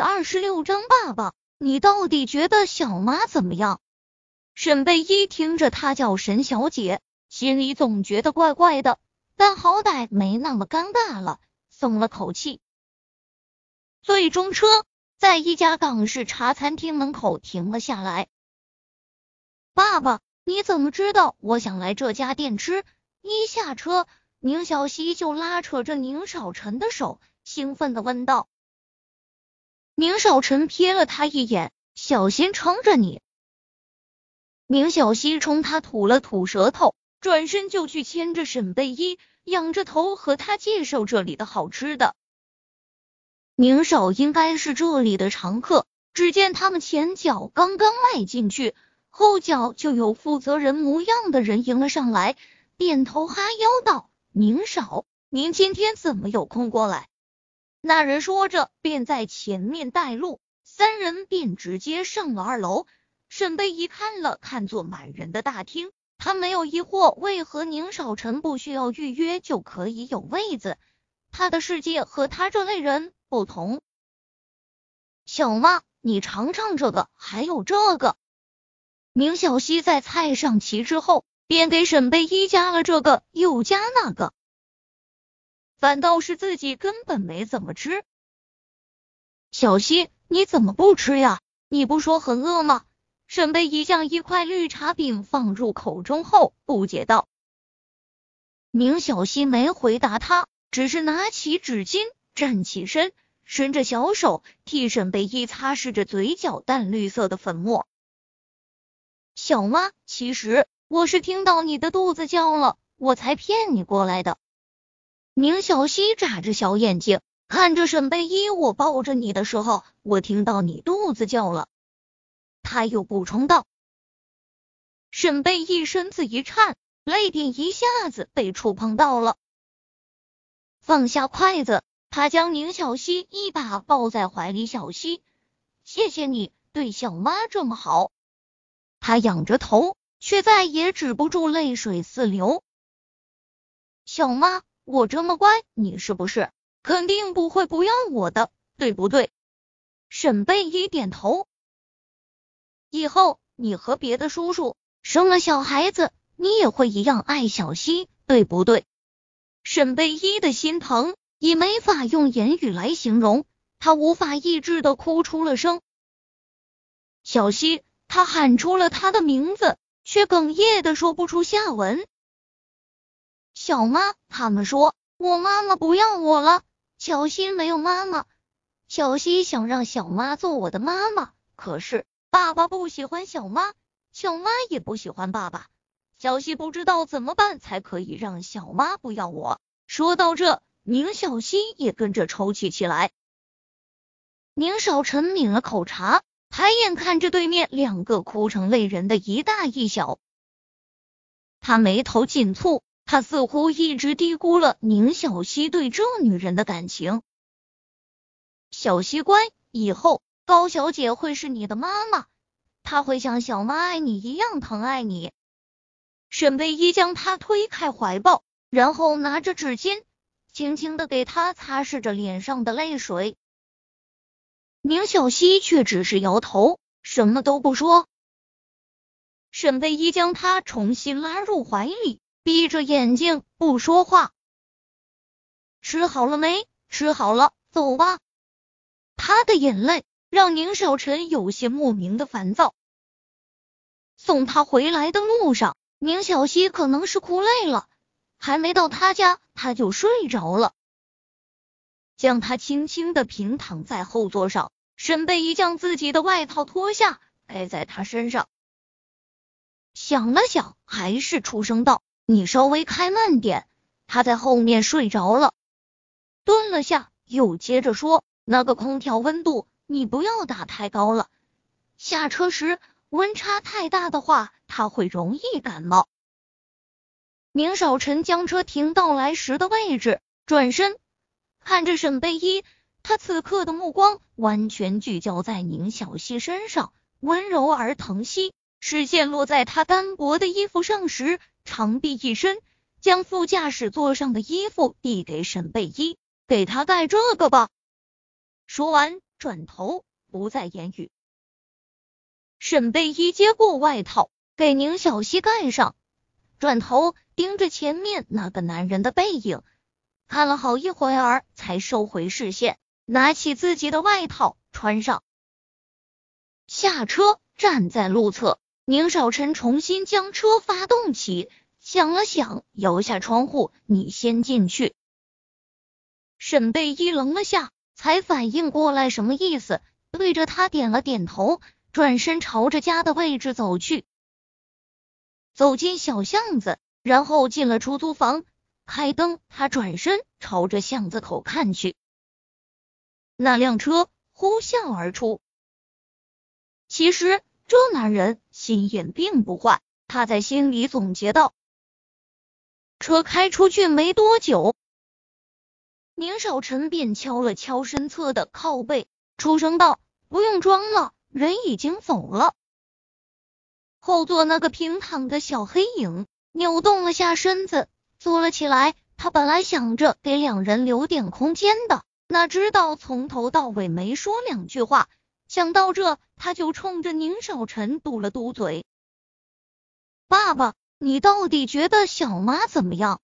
二十六章，爸爸，你到底觉得小妈怎么样？沈贝依听着她叫沈小姐，心里总觉得怪怪的，但好歹没那么尴尬了，松了口气。最终车在一家港式茶餐厅门口停了下来。爸爸，你怎么知道我想来这家店吃？一下车，宁小溪就拉扯着宁少臣的手，兴奋的问道。宁少臣瞥了他一眼，小心撑着你。宁小溪冲他吐了吐舌头，转身就去牵着沈贝依，仰着头和他介绍这里的好吃的。宁少应该是这里的常客，只见他们前脚刚刚迈进去，后脚就有负责人模样的人迎了上来，点头哈腰道：“宁少，您今天怎么有空过来？”那人说着，便在前面带路，三人便直接上了二楼。沈贝一看了看坐满人的大厅，他没有疑惑，为何宁少臣不需要预约就可以有位子？他的世界和他这类人不同。小妈，你尝尝这个，还有这个。宁小溪在菜上齐之后，便给沈贝一加了这个，又加那个，反倒是自己根本没怎么吃。小溪，你怎么不吃呀？你不说很饿吗？沈贝一将一块绿茶饼放入口中后，不解道：“明小溪没回答他，只是拿起纸巾，站起身，伸着小手替沈贝一擦拭着嘴角淡绿色的粉末。小妈，其实我是听到你的肚子叫了，我才骗你过来的。”宁小溪眨着小眼睛看着沈贝依，我抱着你的时候，我听到你肚子叫了。他又补充道：“沈贝依身子一颤，泪点一下子被触碰到了，放下筷子，他将宁小溪一把抱在怀里。小溪，谢谢你对小妈这么好。”他仰着头，却再也止不住泪水四流。小妈，我这么乖，你是不是肯定不会不要我的，对不对？沈贝一点头。以后你和别的叔叔生了小孩子，你也会一样爱小溪，对不对？沈贝依的心疼已没法用言语来形容，他无法抑制的哭出了声。小溪，他喊出了他的名字，却哽咽的说不出下文。小妈，他们说我妈妈不要我了。小溪没有妈妈，小溪想让小妈做我的妈妈，可是。爸爸不喜欢小妈，小妈也不喜欢爸爸。小溪不知道怎么办才可以让小妈不要我。说到这，宁小溪也跟着抽泣起来。宁少臣抿了口茶，抬眼看着对面两个哭成泪人的一大一小，他眉头紧蹙，他似乎一直低估了宁小溪对这女人的感情。小溪乖，以后。高小姐会是你的妈妈，她会像小妈爱你一样疼爱你。沈贝依将她推开怀抱，然后拿着纸巾，轻轻的给她擦拭着脸上的泪水。宁小溪却只是摇头，什么都不说。沈贝依将她重新拉入怀里，闭着眼睛不说话。吃好了没？吃好了，走吧。他的眼泪。让宁少臣有些莫名的烦躁。送他回来的路上，宁小溪可能是哭累了，还没到他家，他就睡着了。将他轻轻的平躺在后座上，沈贝一将自己的外套脱下盖在他身上，想了想，还是出声道：“你稍微开慢点。”他在后面睡着了，顿了下，又接着说：“那个空调温度。”你不要打太高了，下车时温差太大的话，他会容易感冒。宁少臣将车停到来时的位置，转身看着沈贝依，他此刻的目光完全聚焦在宁小溪身上，温柔而疼惜。视线落在他单薄的衣服上时，长臂一伸，将副驾驶座上的衣服递给沈贝依，给他盖这个吧。说完。转头不再言语。沈贝依接过外套，给宁小溪盖上，转头盯着前面那个男人的背影，看了好一会儿，才收回视线，拿起自己的外套穿上，下车站在路侧。宁少臣重新将车发动起，想了想，摇下窗户：“你先进去。”沈贝依愣了下，才反应过来什么意思，对着他点了点头。转身朝着家的位置走去，走进小巷子，然后进了出租房，开灯。他转身朝着巷子口看去，那辆车呼啸而出。其实这男人心眼并不坏，他在心里总结道。车开出去没多久，宁少臣便敲了敲身侧的靠背，出声道：“不用装了。”人已经走了，后座那个平躺的小黑影扭动了下身子，坐了起来。他本来想着给两人留点空间的，哪知道从头到尾没说两句话。想到这，他就冲着宁少臣嘟了嘟嘴：“爸爸，你到底觉得小妈怎么样？”